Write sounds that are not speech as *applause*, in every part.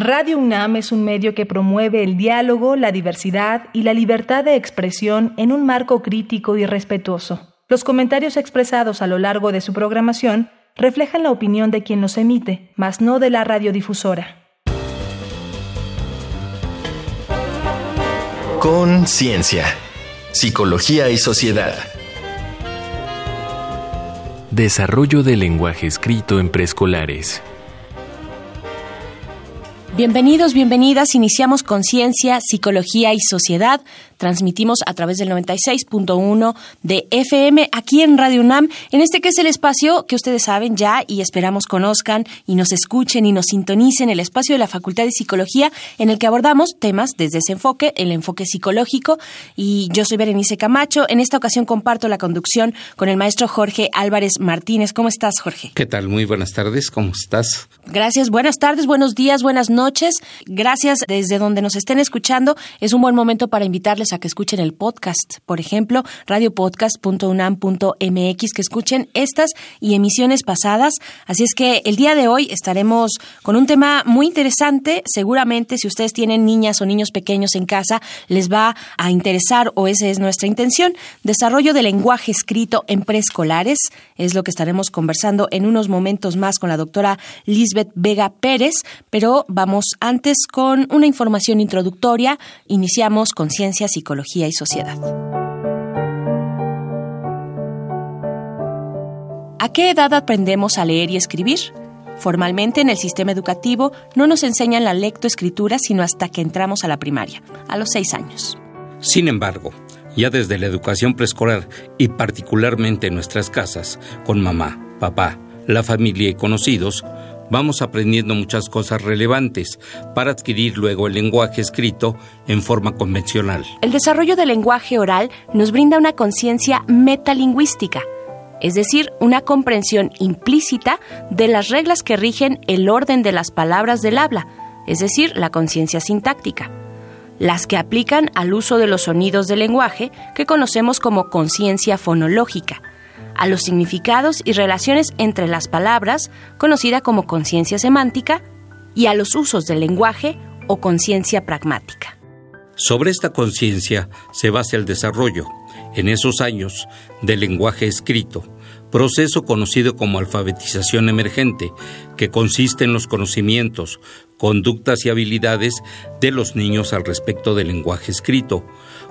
Radio UNAM es un medio que promueve el diálogo, la diversidad y la libertad de expresión en un marco crítico y respetuoso. Los comentarios expresados a lo largo de su programación reflejan la opinión de quien los emite, mas no de la radiodifusora. Conciencia, psicología y sociedad. Desarrollo del lenguaje escrito en preescolares. Bienvenidos, bienvenidas. Iniciamos Conciencia, Psicología y Sociedad. Transmitimos a través del 96.1 de FM aquí en Radio UNAM, en este que es el espacio que ustedes saben ya y esperamos conozcan y nos escuchen y nos sintonicen, el espacio de la Facultad de Psicología en el que abordamos temas desde ese enfoque, el enfoque psicológico. Y yo soy Berenice Camacho. En esta ocasión comparto la conducción con el maestro Jorge Álvarez Martínez. ¿Cómo estás, Jorge? ¿Qué tal? Muy buenas tardes. ¿Cómo estás? Gracias. Buenas tardes, buenos días, buenas noches. Gracias desde donde nos estén escuchando. Es un buen momento para invitarles a que escuchen el podcast, por ejemplo, radiopodcast.unam.mx, que escuchen estas y emisiones pasadas. Así es que el día de hoy estaremos con un tema muy interesante. Seguramente si ustedes tienen niñas o niños pequeños en casa, les va a interesar o esa es nuestra intención. Desarrollo del lenguaje escrito en preescolares es lo que estaremos conversando en unos momentos más con la doctora Lisbeth Vega Pérez, pero vamos antes con una información introductoria. Iniciamos con ciencias Psicología y Sociedad. ¿A qué edad aprendemos a leer y escribir? Formalmente en el sistema educativo no nos enseñan la lectoescritura sino hasta que entramos a la primaria, a los seis años. Sin embargo, ya desde la educación preescolar y particularmente en nuestras casas, con mamá, papá, la familia y conocidos, vamos aprendiendo muchas cosas relevantes para adquirir luego el lenguaje escrito en forma convencional. El desarrollo del lenguaje oral nos brinda una conciencia metalingüística, es decir, una comprensión implícita de las reglas que rigen el orden de las palabras del habla, es decir, la conciencia sintáctica las que aplican al uso de los sonidos del lenguaje que conocemos como conciencia fonológica, a los significados y relaciones entre las palabras, conocida como conciencia semántica, y a los usos del lenguaje o conciencia pragmática. Sobre esta conciencia se basa el desarrollo, en esos años, del lenguaje escrito, proceso conocido como alfabetización emergente, que consiste en los conocimientos, conductas y habilidades de los niños al respecto del lenguaje escrito,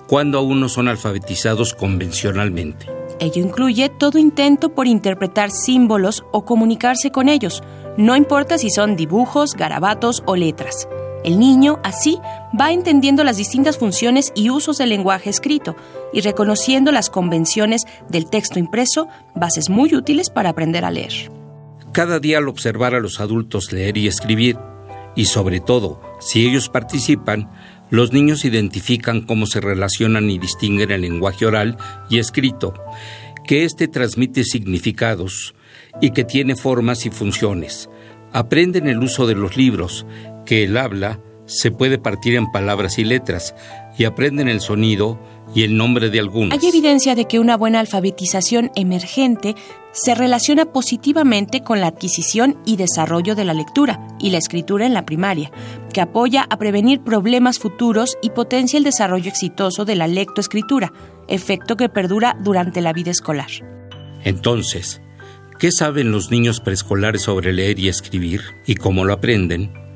cuando aún no son alfabetizados convencionalmente. Ello incluye todo intento por interpretar símbolos o comunicarse con ellos, no importa si son dibujos, garabatos o letras. El niño, así, va entendiendo las distintas funciones y usos del lenguaje escrito y reconociendo las convenciones del texto impreso, bases muy útiles para aprender a leer. Cada día al observar a los adultos leer y escribir, y sobre todo, si ellos participan, los niños identifican cómo se relacionan y distinguen el lenguaje oral y escrito, que éste transmite significados y que tiene formas y funciones. Aprenden el uso de los libros, que el habla se puede partir en palabras y letras, y aprenden el sonido y el nombre de algunos. Hay evidencia de que una buena alfabetización emergente se relaciona positivamente con la adquisición y desarrollo de la lectura y la escritura en la primaria, que apoya a prevenir problemas futuros y potencia el desarrollo exitoso de la lectoescritura, efecto que perdura durante la vida escolar. Entonces, ¿qué saben los niños preescolares sobre leer y escribir y cómo lo aprenden?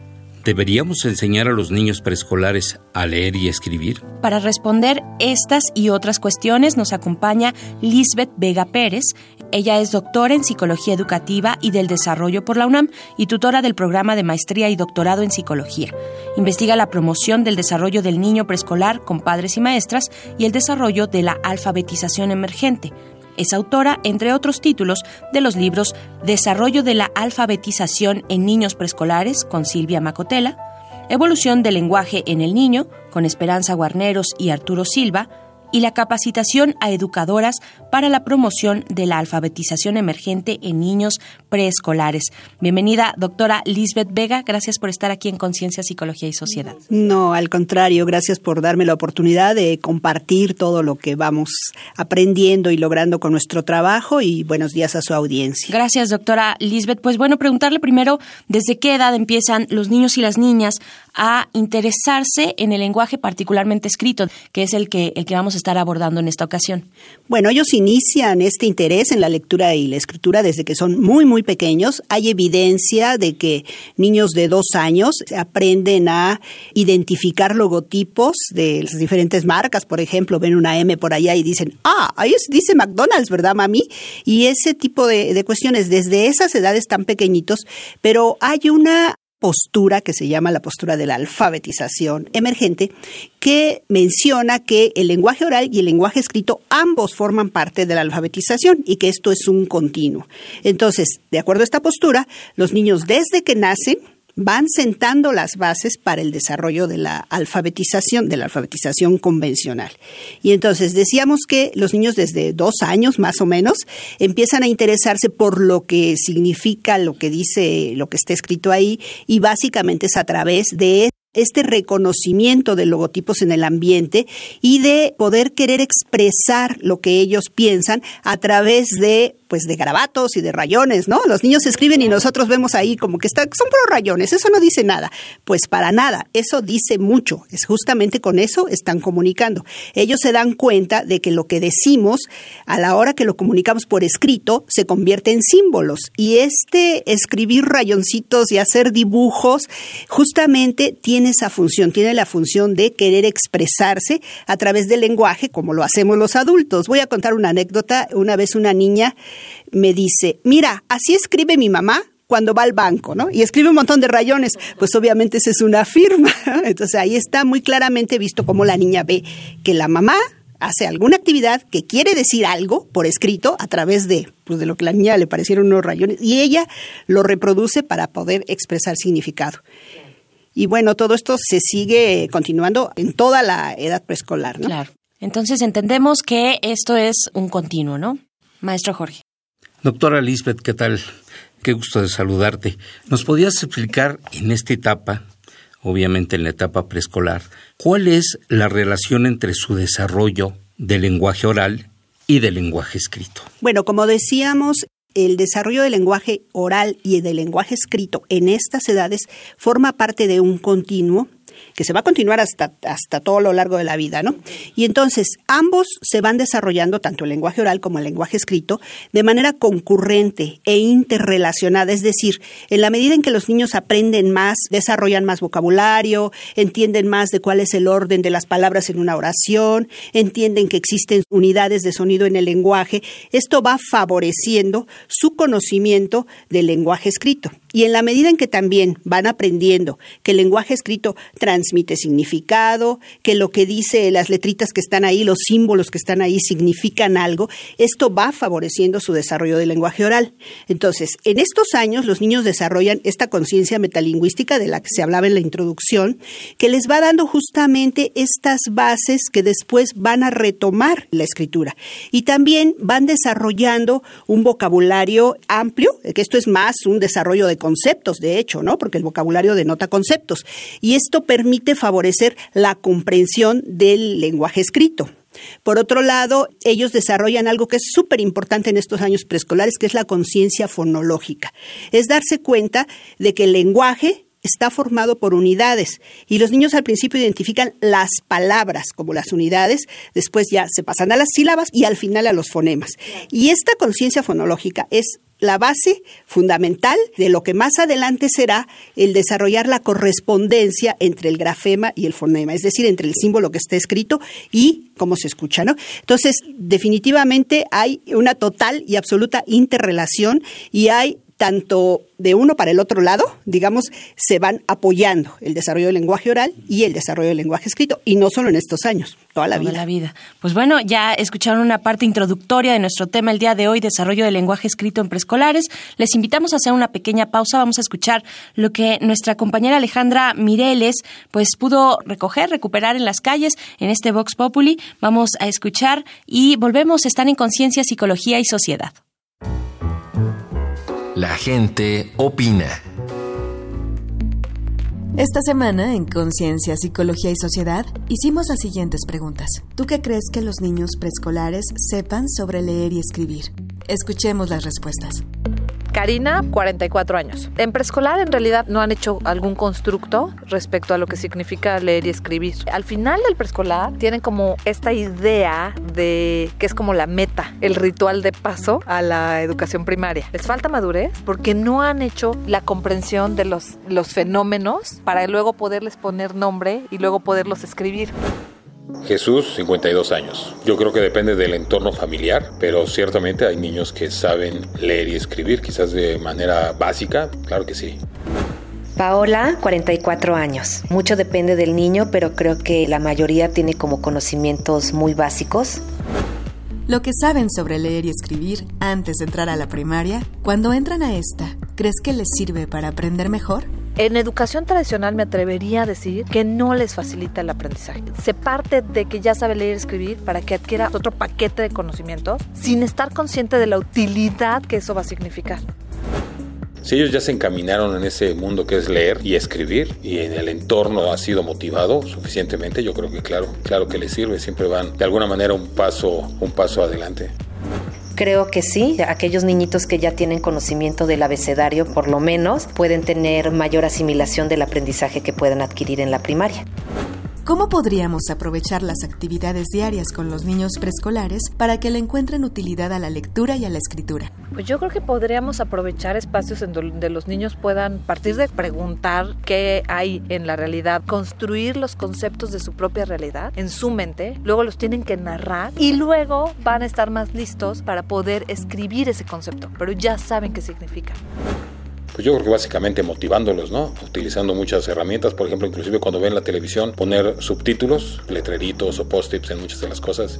¿Deberíamos enseñar a los niños preescolares a leer y escribir? Para responder estas y otras cuestiones nos acompaña Lisbeth Vega Pérez. Ella es doctora en Psicología Educativa y del Desarrollo por la UNAM y tutora del programa de maestría y doctorado en Psicología. Investiga la promoción del desarrollo del niño preescolar con padres y maestras y el desarrollo de la alfabetización emergente. Es autora, entre otros títulos, de los libros Desarrollo de la alfabetización en niños preescolares con Silvia Macotela, Evolución del lenguaje en el niño con Esperanza Guarneros y Arturo Silva, y la capacitación a educadoras para la promoción de la alfabetización emergente en niños preescolares. Bienvenida, doctora Lisbeth Vega. Gracias por estar aquí en Conciencia, Psicología y Sociedad. No, al contrario, gracias por darme la oportunidad de compartir todo lo que vamos aprendiendo y logrando con nuestro trabajo y buenos días a su audiencia. Gracias, doctora Lisbeth. Pues bueno, preguntarle primero desde qué edad empiezan los niños y las niñas a interesarse en el lenguaje particularmente escrito, que es el que, el que vamos a estar abordando en esta ocasión. Bueno, ellos inician este interés en la lectura y la escritura desde que son muy, muy pequeños. Hay evidencia de que niños de dos años aprenden a identificar logotipos de las diferentes marcas. Por ejemplo, ven una M por allá y dicen, ah, ahí dice McDonald's, ¿verdad, mami? Y ese tipo de, de cuestiones desde esas edades tan pequeñitos, pero hay una postura que se llama la postura de la alfabetización emergente, que menciona que el lenguaje oral y el lenguaje escrito ambos forman parte de la alfabetización y que esto es un continuo. Entonces, de acuerdo a esta postura, los niños desde que nacen van sentando las bases para el desarrollo de la alfabetización, de la alfabetización convencional. Y entonces decíamos que los niños desde dos años más o menos empiezan a interesarse por lo que significa lo que dice, lo que está escrito ahí, y básicamente es a través de este reconocimiento de logotipos en el ambiente y de poder querer expresar lo que ellos piensan a través de pues de garabatos y de rayones, ¿no? Los niños escriben y nosotros vemos ahí como que está, son puros rayones, eso no dice nada. Pues para nada, eso dice mucho, es justamente con eso están comunicando. Ellos se dan cuenta de que lo que decimos a la hora que lo comunicamos por escrito se convierte en símbolos y este escribir rayoncitos y hacer dibujos justamente tiene esa función, tiene la función de querer expresarse a través del lenguaje como lo hacemos los adultos. Voy a contar una anécdota, una vez una niña me dice, mira, así escribe mi mamá cuando va al banco, ¿no? Y escribe un montón de rayones, pues obviamente esa es una firma. *laughs* Entonces ahí está muy claramente visto cómo la niña ve que la mamá hace alguna actividad que quiere decir algo por escrito a través de, pues de lo que la niña le parecieron unos rayones y ella lo reproduce para poder expresar significado. Y bueno, todo esto se sigue continuando en toda la edad preescolar, ¿no? Claro. Entonces entendemos que esto es un continuo, ¿no? Maestro Jorge. Doctora Lisbeth, ¿qué tal? Qué gusto de saludarte. ¿Nos podías explicar en esta etapa, obviamente en la etapa preescolar, cuál es la relación entre su desarrollo del lenguaje oral y del lenguaje escrito? Bueno, como decíamos, el desarrollo del lenguaje oral y del lenguaje escrito en estas edades forma parte de un continuo que se va a continuar hasta, hasta todo lo largo de la vida, ¿no? Y entonces ambos se van desarrollando, tanto el lenguaje oral como el lenguaje escrito, de manera concurrente e interrelacionada, es decir, en la medida en que los niños aprenden más, desarrollan más vocabulario, entienden más de cuál es el orden de las palabras en una oración, entienden que existen unidades de sonido en el lenguaje, esto va favoreciendo su conocimiento del lenguaje escrito. Y en la medida en que también van aprendiendo que el lenguaje escrito transmite significado, que lo que dice las letritas que están ahí, los símbolos que están ahí significan algo, esto va favoreciendo su desarrollo del lenguaje oral. Entonces, en estos años los niños desarrollan esta conciencia metalingüística de la que se hablaba en la introducción, que les va dando justamente estas bases que después van a retomar la escritura. Y también van desarrollando un vocabulario amplio, que esto es más un desarrollo de conceptos, de hecho, ¿no? Porque el vocabulario denota conceptos. Y esto permite favorecer la comprensión del lenguaje escrito. Por otro lado, ellos desarrollan algo que es súper importante en estos años preescolares, que es la conciencia fonológica. Es darse cuenta de que el lenguaje está formado por unidades y los niños al principio identifican las palabras como las unidades, después ya se pasan a las sílabas y al final a los fonemas. Y esta conciencia fonológica es la base fundamental de lo que más adelante será el desarrollar la correspondencia entre el grafema y el fonema, es decir, entre el símbolo que está escrito y cómo se escucha, ¿no? Entonces, definitivamente hay una total y absoluta interrelación y hay tanto de uno para el otro lado, digamos, se van apoyando el desarrollo del lenguaje oral y el desarrollo del lenguaje escrito, y no solo en estos años, toda la toda vida. la vida. Pues bueno, ya escucharon una parte introductoria de nuestro tema el día de hoy, desarrollo del lenguaje escrito en preescolares. Les invitamos a hacer una pequeña pausa, vamos a escuchar lo que nuestra compañera Alejandra Mireles pues pudo recoger, recuperar en las calles en este Vox Populi. Vamos a escuchar y volvemos, están en conciencia, psicología y sociedad. La gente opina. Esta semana, en Conciencia, Psicología y Sociedad, hicimos las siguientes preguntas. ¿Tú qué crees que los niños preescolares sepan sobre leer y escribir? Escuchemos las respuestas. Karina, 44 años. En preescolar en realidad no han hecho algún constructo respecto a lo que significa leer y escribir. Al final del preescolar tienen como esta idea de que es como la meta, el ritual de paso a la educación primaria. Les falta madurez porque no han hecho la comprensión de los, los fenómenos para luego poderles poner nombre y luego poderlos escribir. Jesús, 52 años. Yo creo que depende del entorno familiar, pero ciertamente hay niños que saben leer y escribir, quizás de manera básica, claro que sí. Paola, 44 años. Mucho depende del niño, pero creo que la mayoría tiene como conocimientos muy básicos. Lo que saben sobre leer y escribir antes de entrar a la primaria, cuando entran a esta, ¿crees que les sirve para aprender mejor? En educación tradicional me atrevería a decir que no les facilita el aprendizaje. Se parte de que ya sabe leer y escribir para que adquiera otro paquete de conocimientos sin estar consciente de la utilidad que eso va a significar. Si ellos ya se encaminaron en ese mundo que es leer y escribir y en el entorno ha sido motivado suficientemente, yo creo que claro, claro que les sirve, siempre van de alguna manera un paso, un paso adelante. Creo que sí, aquellos niñitos que ya tienen conocimiento del abecedario, por lo menos, pueden tener mayor asimilación del aprendizaje que puedan adquirir en la primaria. ¿Cómo podríamos aprovechar las actividades diarias con los niños preescolares para que le encuentren utilidad a la lectura y a la escritura? Pues yo creo que podríamos aprovechar espacios en donde los niños puedan partir de preguntar qué hay en la realidad, construir los conceptos de su propia realidad en su mente, luego los tienen que narrar y luego van a estar más listos para poder escribir ese concepto, pero ya saben qué significa. Pues yo creo que básicamente motivándolos, ¿no? Utilizando muchas herramientas, por ejemplo, inclusive cuando ven la televisión, poner subtítulos, letreritos o post-its en muchas de las cosas.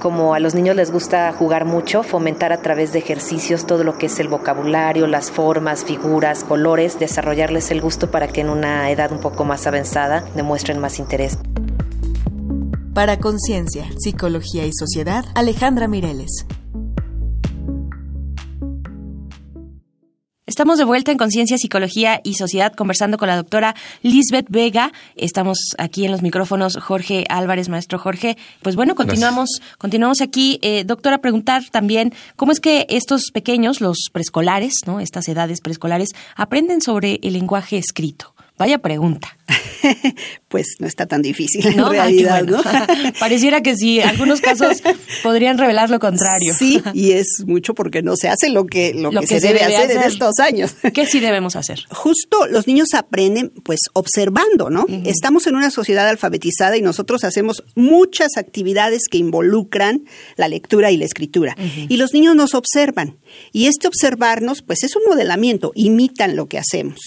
Como a los niños les gusta jugar mucho, fomentar a través de ejercicios todo lo que es el vocabulario, las formas, figuras, colores, desarrollarles el gusto para que en una edad un poco más avanzada demuestren más interés. Para Conciencia, Psicología y Sociedad, Alejandra Mireles. Estamos de vuelta en Conciencia, Psicología y Sociedad conversando con la doctora Lisbeth Vega. Estamos aquí en los micrófonos Jorge Álvarez, maestro Jorge. Pues bueno, continuamos, continuamos aquí. Eh, doctora, preguntar también cómo es que estos pequeños, los preescolares, ¿no? Estas edades preescolares, aprenden sobre el lenguaje escrito. Vaya pregunta. *laughs* pues no está tan difícil en ¿No? Ay, qué realidad, bueno. ¿no? *laughs* Pareciera que sí, algunos casos *laughs* podrían revelar lo contrario. Sí, y es mucho porque no se hace lo que, lo Lo que, que se, se debe, debe hacer, en hacer. estos años. ¿Qué sí debemos hacer? Justo los niños aprenden pues observando, ¿no? Estamos en una sociedad alfabetizada y nosotros hacemos muchas actividades que involucran la lectura y la escritura. Y los niños nos observan. Y este observarnos pues es un modelamiento, imitan lo que hacemos.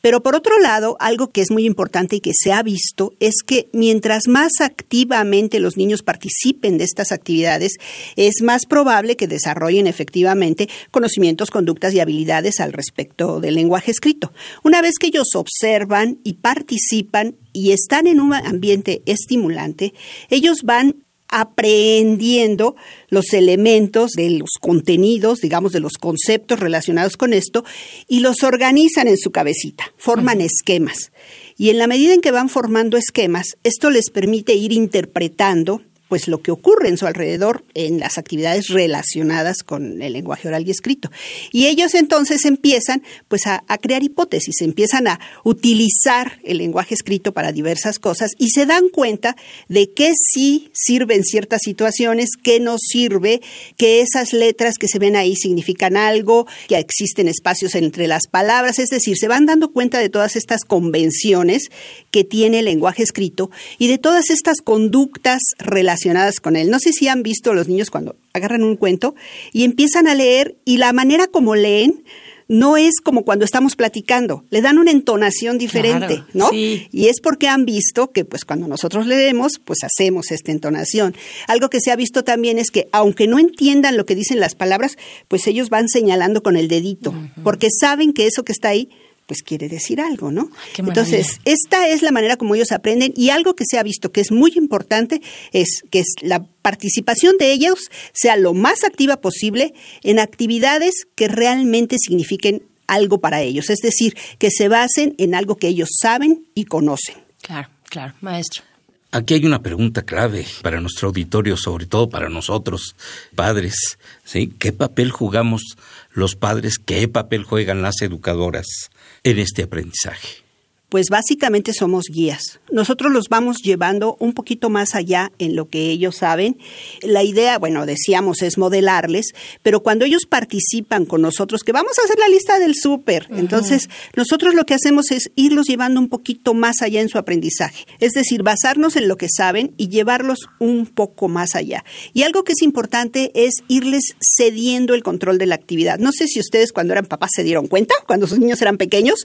Pero por otro lado, algo que es muy importante y que se ha visto es que mientras más activamente los niños participen de estas actividades, es más probable que desarrollen efectivamente conocimientos, conductas y habilidades al respecto del lenguaje escrito. Una vez que ellos observan y participan y están en un ambiente estimulante, ellos van aprehendiendo los elementos de los contenidos, digamos, de los conceptos relacionados con esto, y los organizan en su cabecita, forman esquemas. Y en la medida en que van formando esquemas, esto les permite ir interpretando pues lo que ocurre en su alrededor en las actividades relacionadas con el lenguaje oral y escrito. Y ellos entonces empiezan pues a, crear hipótesis, empiezan a utilizar el lenguaje escrito para diversas cosas y se dan cuenta de que sí sirve en ciertas situaciones, que no sirve, que esas letras que se ven ahí significan algo, que existen espacios entre las palabras, es decir, se van dando cuenta de todas estas convenciones que tiene el lenguaje escrito y de todas estas conductas relacionadas relacionadas con él. No sé si han visto los niños cuando agarran un cuento y empiezan a leer y la manera como leen no es como cuando estamos platicando, le dan una entonación diferente, ¿no? Y es porque han visto que pues cuando nosotros leemos, pues hacemos esta entonación. Algo que se ha visto también es que aunque no entiendan lo que dicen las palabras, pues ellos van señalando con el dedito, porque saben que eso que está ahí pues quiere decir algo, ¿no? Entonces, esta es la manera como ellos aprenden y algo que se ha visto que es muy importante es que la participación de ellos sea lo más activa posible en actividades que realmente signifiquen algo para ellos, es decir, que se basen en algo que ellos saben y conocen. Claro, claro, maestro. Aquí hay una pregunta clave para nuestro auditorio, sobre todo para nosotros, padres. ¿sí? ¿Qué papel jugamos los padres? ¿Qué papel juegan las educadoras en este aprendizaje? Pues básicamente somos guías. Nosotros los vamos llevando un poquito más allá en lo que ellos saben. La idea, bueno, decíamos, es modelarles, pero cuando ellos participan con nosotros, que vamos a hacer la lista del súper, entonces nosotros lo que hacemos es irlos llevando un poquito más allá en su aprendizaje. Es decir, basarnos en lo que saben y llevarlos un poco más allá. Y algo que es importante es irles cediendo el control de la actividad. No sé si ustedes cuando eran papás se dieron cuenta, cuando sus niños eran pequeños,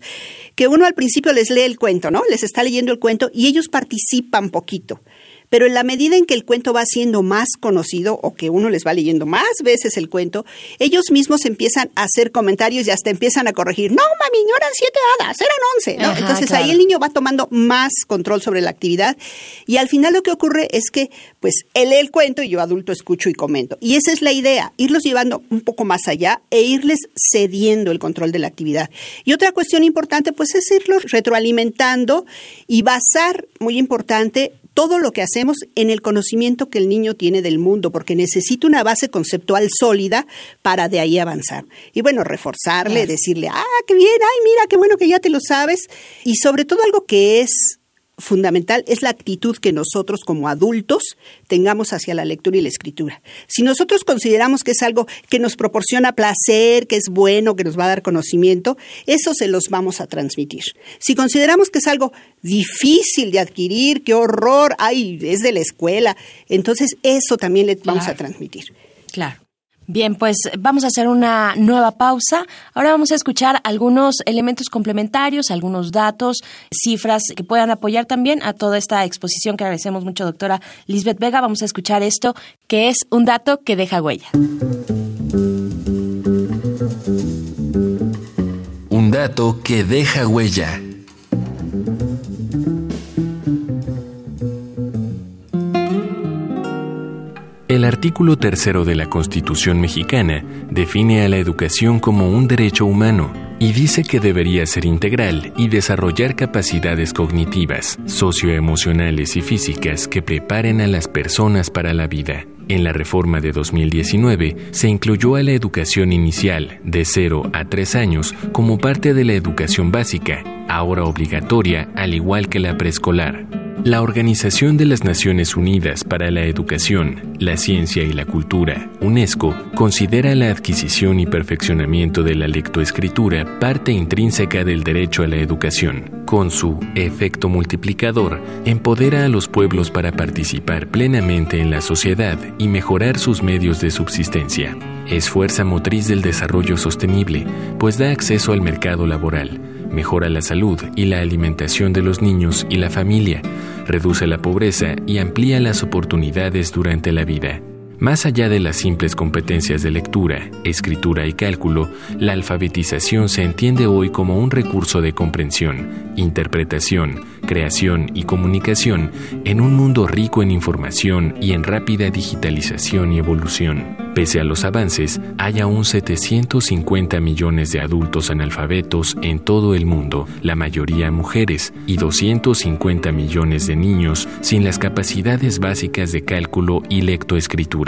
que uno al principio les lee el cuento, ¿no? Les está leyendo el cuento y ellos participan poquito. Pero en la medida en que el cuento va siendo más conocido o que uno les va leyendo más veces el cuento, ellos mismos empiezan a hacer comentarios y hasta empiezan a corregir. No, mami, no eran siete hadas, eran once. ¿no? Entonces ahí el niño va tomando más control sobre la actividad y al final lo que ocurre es que pues él lee el cuento y yo adulto escucho y comento. Y esa es la idea, irlos llevando un poco más allá e irles cediendo el control de la actividad. Y otra cuestión importante pues es irlos retroalimentando y basar, muy importante, todo lo que hacemos en el conocimiento que el niño tiene del mundo, porque necesita una base conceptual sólida para de ahí avanzar. Y bueno, reforzarle, decirle, ah, qué bien, ay, mira, qué bueno que ya te lo sabes. Y sobre todo algo que es fundamental es la actitud que nosotros como adultos tengamos hacia la lectura y la escritura. Si nosotros consideramos que es algo que nos proporciona placer, que es bueno, que nos va a dar conocimiento, eso se los vamos a transmitir. Si consideramos que es algo difícil de adquirir, qué horror, ay, es de la escuela, entonces eso también le vamos a transmitir. Claro. Bien, pues vamos a hacer una nueva pausa. Ahora vamos a escuchar algunos elementos complementarios, algunos datos, cifras que puedan apoyar también a toda esta exposición que agradecemos mucho, doctora Lisbeth Vega. Vamos a escuchar esto, que es un dato que deja huella. Un dato que deja huella. El artículo tercero de la Constitución mexicana define a la educación como un derecho humano y dice que debería ser integral y desarrollar capacidades cognitivas, socioemocionales y físicas que preparen a las personas para la vida. En la reforma de 2019 se incluyó a la educación inicial de 0 a 3 años como parte de la educación básica, ahora obligatoria al igual que la preescolar. La Organización de las Naciones Unidas para la Educación, la Ciencia y la Cultura, UNESCO, considera la adquisición y perfeccionamiento de la lectoescritura parte intrínseca del derecho a la educación. Con su efecto multiplicador, empodera a los pueblos para participar plenamente en la sociedad y mejorar sus medios de subsistencia. Es fuerza motriz del desarrollo sostenible, pues da acceso al mercado laboral, mejora la salud y la alimentación de los niños y la familia, reduce la pobreza y amplía las oportunidades durante la vida. Más allá de las simples competencias de lectura, escritura y cálculo, la alfabetización se entiende hoy como un recurso de comprensión, interpretación, creación y comunicación en un mundo rico en información y en rápida digitalización y evolución. Pese a los avances, hay aún 750 millones de adultos analfabetos en todo el mundo, la mayoría mujeres, y 250 millones de niños sin las capacidades básicas de cálculo y lectoescritura.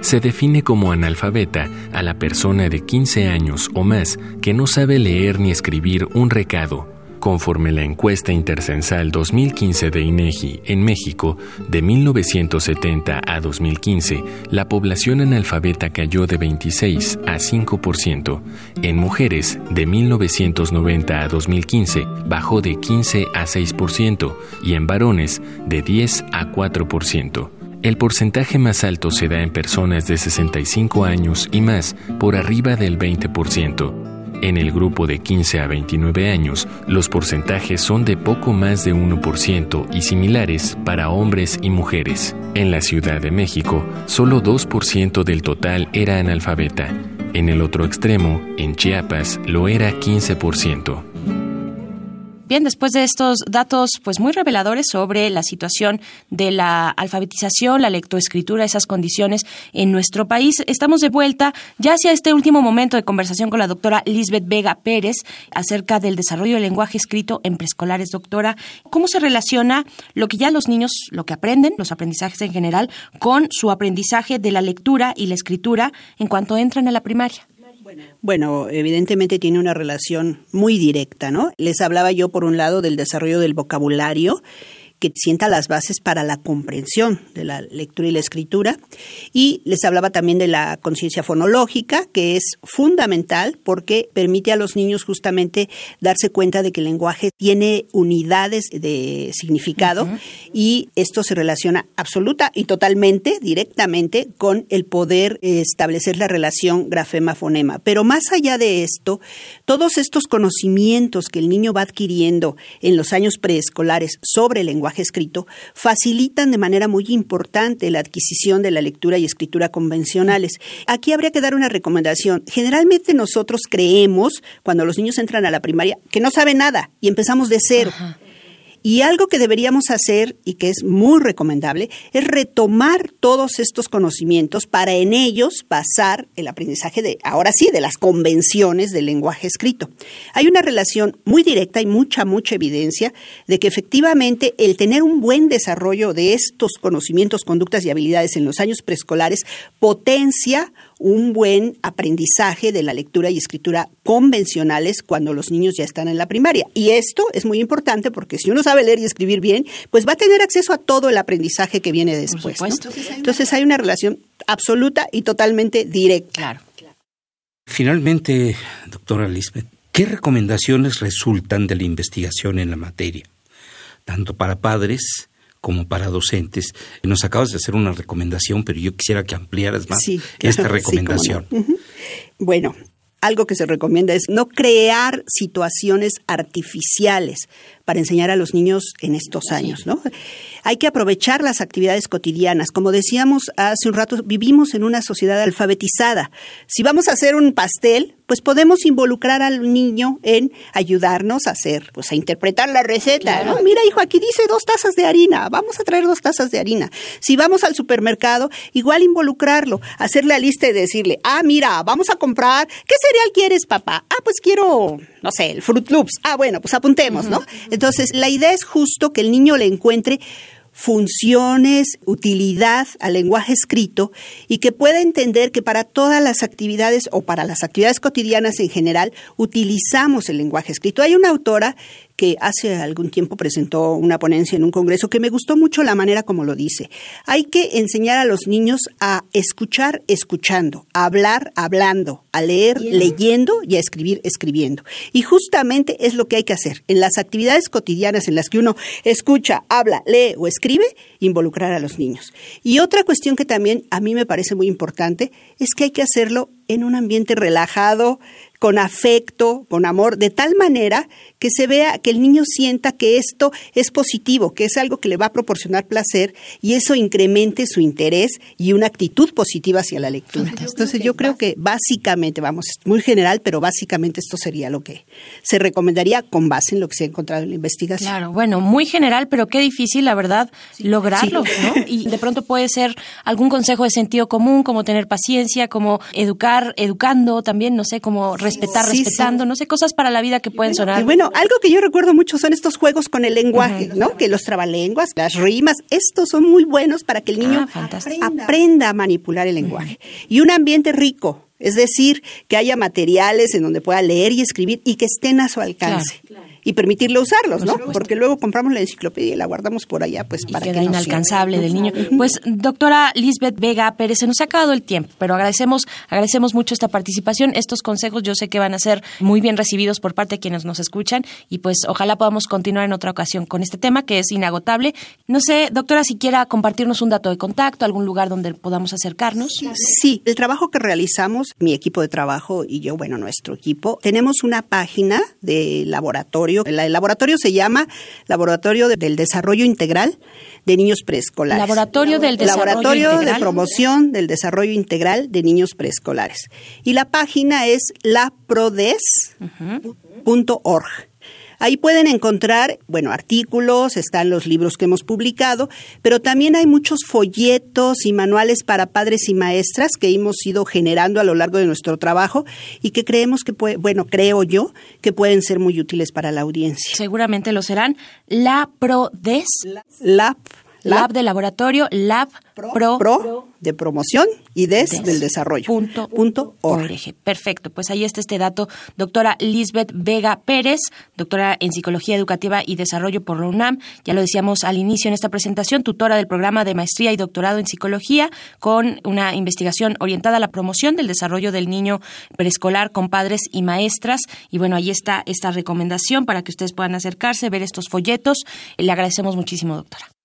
Se define como analfabeta a la persona de 15 años o más que no sabe leer ni escribir un recado, Conforme la encuesta intercensal 2015 de INEGI en México, de 1970 a 2015, la población analfabeta cayó de 26 a 5%. En mujeres, de 1990 a 2015, bajó de 15 a 6% y en varones, de 10 a 4%. El porcentaje más alto se da en personas de 65 años y más, por arriba del 20%. En el grupo de 15 a 29 años, los porcentajes son de poco más de 1% y similares para hombres y mujeres. En la Ciudad de México, solo 2% del total era analfabeta. En el otro extremo, en Chiapas, lo era 15%. Bien, después de estos datos pues muy reveladores sobre la situación de la alfabetización, la lectoescritura, esas condiciones en nuestro país, estamos de vuelta ya hacia este último momento de conversación con la doctora Lisbeth Vega Pérez acerca del desarrollo del lenguaje escrito en preescolares. Doctora, ¿cómo se relaciona lo que ya los niños, lo que aprenden, los aprendizajes en general, con su aprendizaje de la lectura y la escritura en cuanto entran a la primaria? Bueno, evidentemente tiene una relación muy directa, ¿no? Les hablaba yo, por un lado, del desarrollo del vocabulario que sienta las bases para la comprensión de la lectura y la escritura. Y les hablaba también de la conciencia fonológica, que es fundamental porque permite a los niños justamente darse cuenta de que el lenguaje tiene unidades de significado y esto se relaciona absoluta y totalmente, directamente, con el poder establecer la relación grafema-fonema. Pero más allá de esto, todos estos conocimientos que el niño va adquiriendo en los años preescolares sobre el lenguaje, escrito facilitan de manera muy importante la adquisición de la lectura y escritura convencionales. Aquí habría que dar una recomendación. Generalmente nosotros creemos, cuando los niños entran a la primaria, que no saben nada y empezamos de cero. Y algo que deberíamos hacer y que es muy recomendable es retomar todos estos conocimientos para en ellos pasar el aprendizaje de, ahora sí, de las convenciones del lenguaje escrito. Hay una relación muy directa y mucha, mucha evidencia de que efectivamente el tener un buen desarrollo de estos conocimientos, conductas y habilidades en los años preescolares potencia un buen aprendizaje de la lectura y escritura convencionales cuando los niños ya están en la primaria. Y esto es muy importante porque si uno sabe leer y escribir bien, pues va a tener acceso a todo el aprendizaje que viene después. Entonces hay una relación absoluta y totalmente directa. Claro. Finalmente, doctora Lisbeth, ¿qué recomendaciones resultan de la investigación en la materia? Tanto para padres como para docentes. Nos acabas de hacer una recomendación, pero yo quisiera que ampliaras más esta recomendación. Bueno, algo que se recomienda es no crear situaciones artificiales para enseñar a los niños en estos años, ¿no? Hay que aprovechar las actividades cotidianas. Como decíamos hace un rato, vivimos en una sociedad alfabetizada. Si vamos a hacer un pastel, pues podemos involucrar al niño en ayudarnos a hacer, pues a interpretar la receta. ¿no? Mira, hijo, aquí dice dos tazas de harina, vamos a traer dos tazas de harina. Si vamos al supermercado, igual involucrarlo, hacer la lista y decirle, ah, mira, vamos a comprar, ¿qué cereal quieres, papá? Ah, pues quiero, no sé, el Fruit Loops. Ah, bueno, pues apuntemos, ¿no? Entonces, la idea es justo que el niño le encuentre funciones, utilidad al lenguaje escrito y que pueda entender que para todas las actividades o para las actividades cotidianas en general utilizamos el lenguaje escrito. Hay una autora que hace algún tiempo presentó una ponencia en un congreso que me gustó mucho la manera como lo dice. Hay que enseñar a los niños a escuchar escuchando, a hablar hablando, a leer leyendo y a escribir escribiendo. Y justamente es lo que hay que hacer. En las actividades cotidianas en las que uno escucha, habla, lee o escribe, involucrar a los niños. Y otra cuestión que también a mí me parece muy importante es que hay que hacerlo en un ambiente relajado, con afecto, con amor, de tal manera que se vea, que el niño sienta que esto es positivo, que es algo que le va a proporcionar placer y eso incremente su interés y una actitud positiva hacia la lectura. Entonces yo creo que básicamente, vamos, muy general, pero básicamente esto sería lo que se recomendaría con base en lo que se ha encontrado en la investigación. Claro, bueno, muy general, pero qué difícil, la verdad, lograrlo, ¿no? Y de pronto puede ser algún consejo de sentido común, como tener paciencia, como educar, educando también, no sé, como respetar, respetando, no sé, cosas para la vida que pueden sonar. Y bueno, algo que yo recuerdo mucho son estos juegos con el lenguaje, ¿no? Que los trabalenguas, las rimas, estos son muy buenos para que el niño Ah, aprenda. a manipular el lenguaje. Y un ambiente rico, es decir, que haya materiales en donde pueda leer y escribir y que estén a su alcance. Y permitirle usarlos, ¿no? Porque luego compramos la enciclopedia y la guardamos por allá, pues y para queda que no inalcanzable del niño. Pues doctora Lisbeth Vega Pérez, se nos ha acabado el tiempo, pero agradecemos agradecemos mucho esta participación, estos consejos yo sé que van a ser muy bien recibidos por parte de quienes nos escuchan y pues ojalá podamos continuar en otra ocasión con este tema que es inagotable. No sé, doctora, si quiera compartirnos un dato de contacto, algún lugar donde podamos acercarnos. Sí, el trabajo que realizamos, mi equipo de trabajo y yo, bueno, nuestro equipo, tenemos una página de laboratorio. El laboratorio se llama Laboratorio del Desarrollo Integral de Niños Preescolares. Laboratorio del Desarrollo Laboratorio Integral. de Promoción del Desarrollo Integral de Niños Preescolares. Y la página es laprodes.org. Ahí pueden encontrar, bueno, artículos, están los libros que hemos publicado, pero también hay muchos folletos y manuales para padres y maestras que hemos ido generando a lo largo de nuestro trabajo y que creemos que, puede, bueno, creo yo, que pueden ser muy útiles para la audiencia. Seguramente lo serán. La PRODES. Lab, Lab de laboratorio, Lab Pro, Pro de promoción y des, del desarrollo. Punto, punto org. org. Perfecto, pues ahí está este dato. Doctora Lisbeth Vega Pérez, doctora en Psicología Educativa y Desarrollo por la UNAM. Ya lo decíamos al inicio en esta presentación, tutora del programa de maestría y doctorado en psicología con una investigación orientada a la promoción del desarrollo del niño preescolar con padres y maestras. Y bueno, ahí está esta recomendación para que ustedes puedan acercarse, ver estos folletos. Le agradecemos muchísimo, doctora.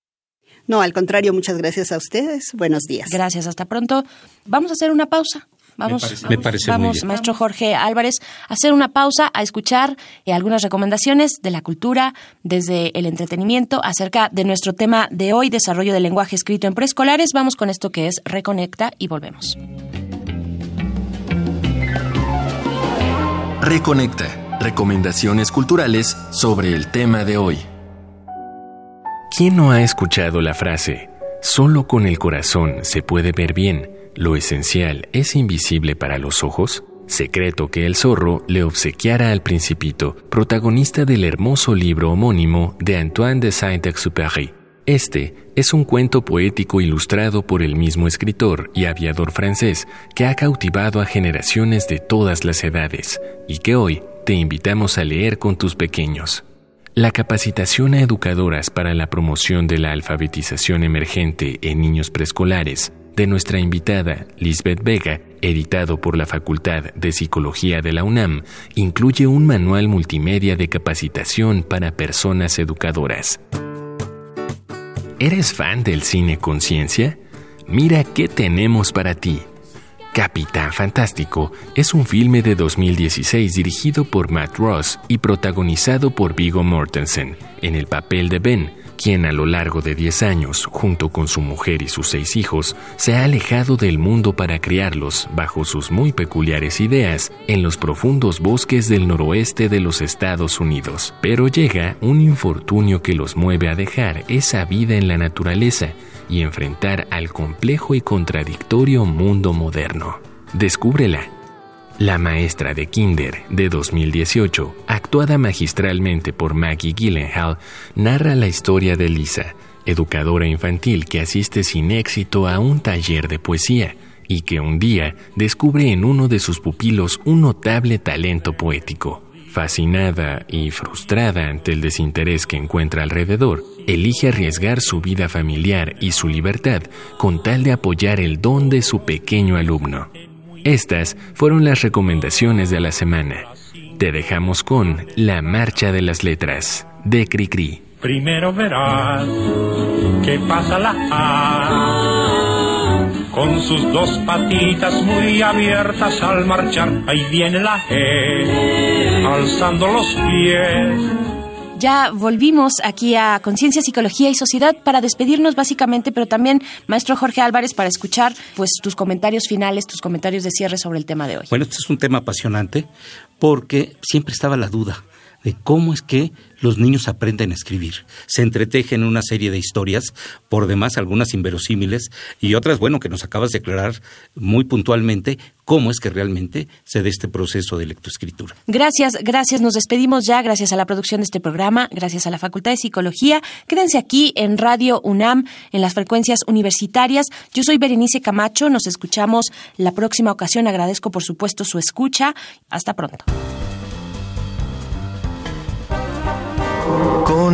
No, al contrario, muchas gracias a ustedes. Buenos días. Gracias, hasta pronto. Vamos a hacer una pausa. Vamos, Me parece- vamos, me parece muy vamos, bien. maestro Jorge Álvarez, a hacer una pausa, a escuchar eh, algunas recomendaciones de la cultura, desde el entretenimiento, acerca de nuestro tema de hoy, desarrollo del lenguaje escrito en preescolares. Vamos con esto que es Reconecta y volvemos. Reconecta. Recomendaciones culturales sobre el tema de hoy. ¿Quién no ha escuchado la frase, solo con el corazón se puede ver bien, lo esencial es invisible para los ojos? Secreto que el zorro le obsequiara al principito, protagonista del hermoso libro homónimo de Antoine de Saint-Exupéry. Este es un cuento poético ilustrado por el mismo escritor y aviador francés que ha cautivado a generaciones de todas las edades y que hoy te invitamos a leer con tus pequeños. La capacitación a educadoras para la promoción de la alfabetización emergente en niños preescolares de nuestra invitada Lisbeth Vega, editado por la Facultad de Psicología de la UNAM, incluye un manual multimedia de capacitación para personas educadoras. ¿Eres fan del cine conciencia? Mira qué tenemos para ti. Capitán Fantástico es un filme de 2016 dirigido por Matt Ross y protagonizado por Viggo Mortensen en el papel de Ben, quien a lo largo de 10 años, junto con su mujer y sus seis hijos, se ha alejado del mundo para criarlos bajo sus muy peculiares ideas en los profundos bosques del noroeste de los Estados Unidos. Pero llega un infortunio que los mueve a dejar esa vida en la naturaleza y enfrentar al complejo y contradictorio mundo moderno. Descúbrela. La maestra de Kinder de 2018, actuada magistralmente por Maggie Gyllenhaal, narra la historia de Lisa, educadora infantil que asiste sin éxito a un taller de poesía y que un día descubre en uno de sus pupilos un notable talento poético. Fascinada y frustrada ante el desinterés que encuentra alrededor, elige arriesgar su vida familiar y su libertad con tal de apoyar el don de su pequeño alumno. Estas fueron las recomendaciones de la semana. Te dejamos con La Marcha de las Letras, de Cricri. Primero verás que pasa la A con sus dos patitas muy abiertas al marchar. Ahí viene la G alzando los pies. Ya volvimos aquí a Conciencia, Psicología y Sociedad para despedirnos básicamente, pero también, maestro Jorge Álvarez, para escuchar pues tus comentarios finales, tus comentarios de cierre sobre el tema de hoy. Bueno, este es un tema apasionante porque siempre estaba la duda de cómo es que los niños aprenden a escribir. Se entretejen una serie de historias, por demás algunas inverosímiles y otras, bueno, que nos acabas de aclarar muy puntualmente cómo es que realmente se da este proceso de lectoescritura. Gracias, gracias. Nos despedimos ya, gracias a la producción de este programa, gracias a la Facultad de Psicología. Quédense aquí en Radio UNAM, en las frecuencias universitarias. Yo soy Berenice Camacho, nos escuchamos la próxima ocasión. Agradezco, por supuesto, su escucha. Hasta pronto.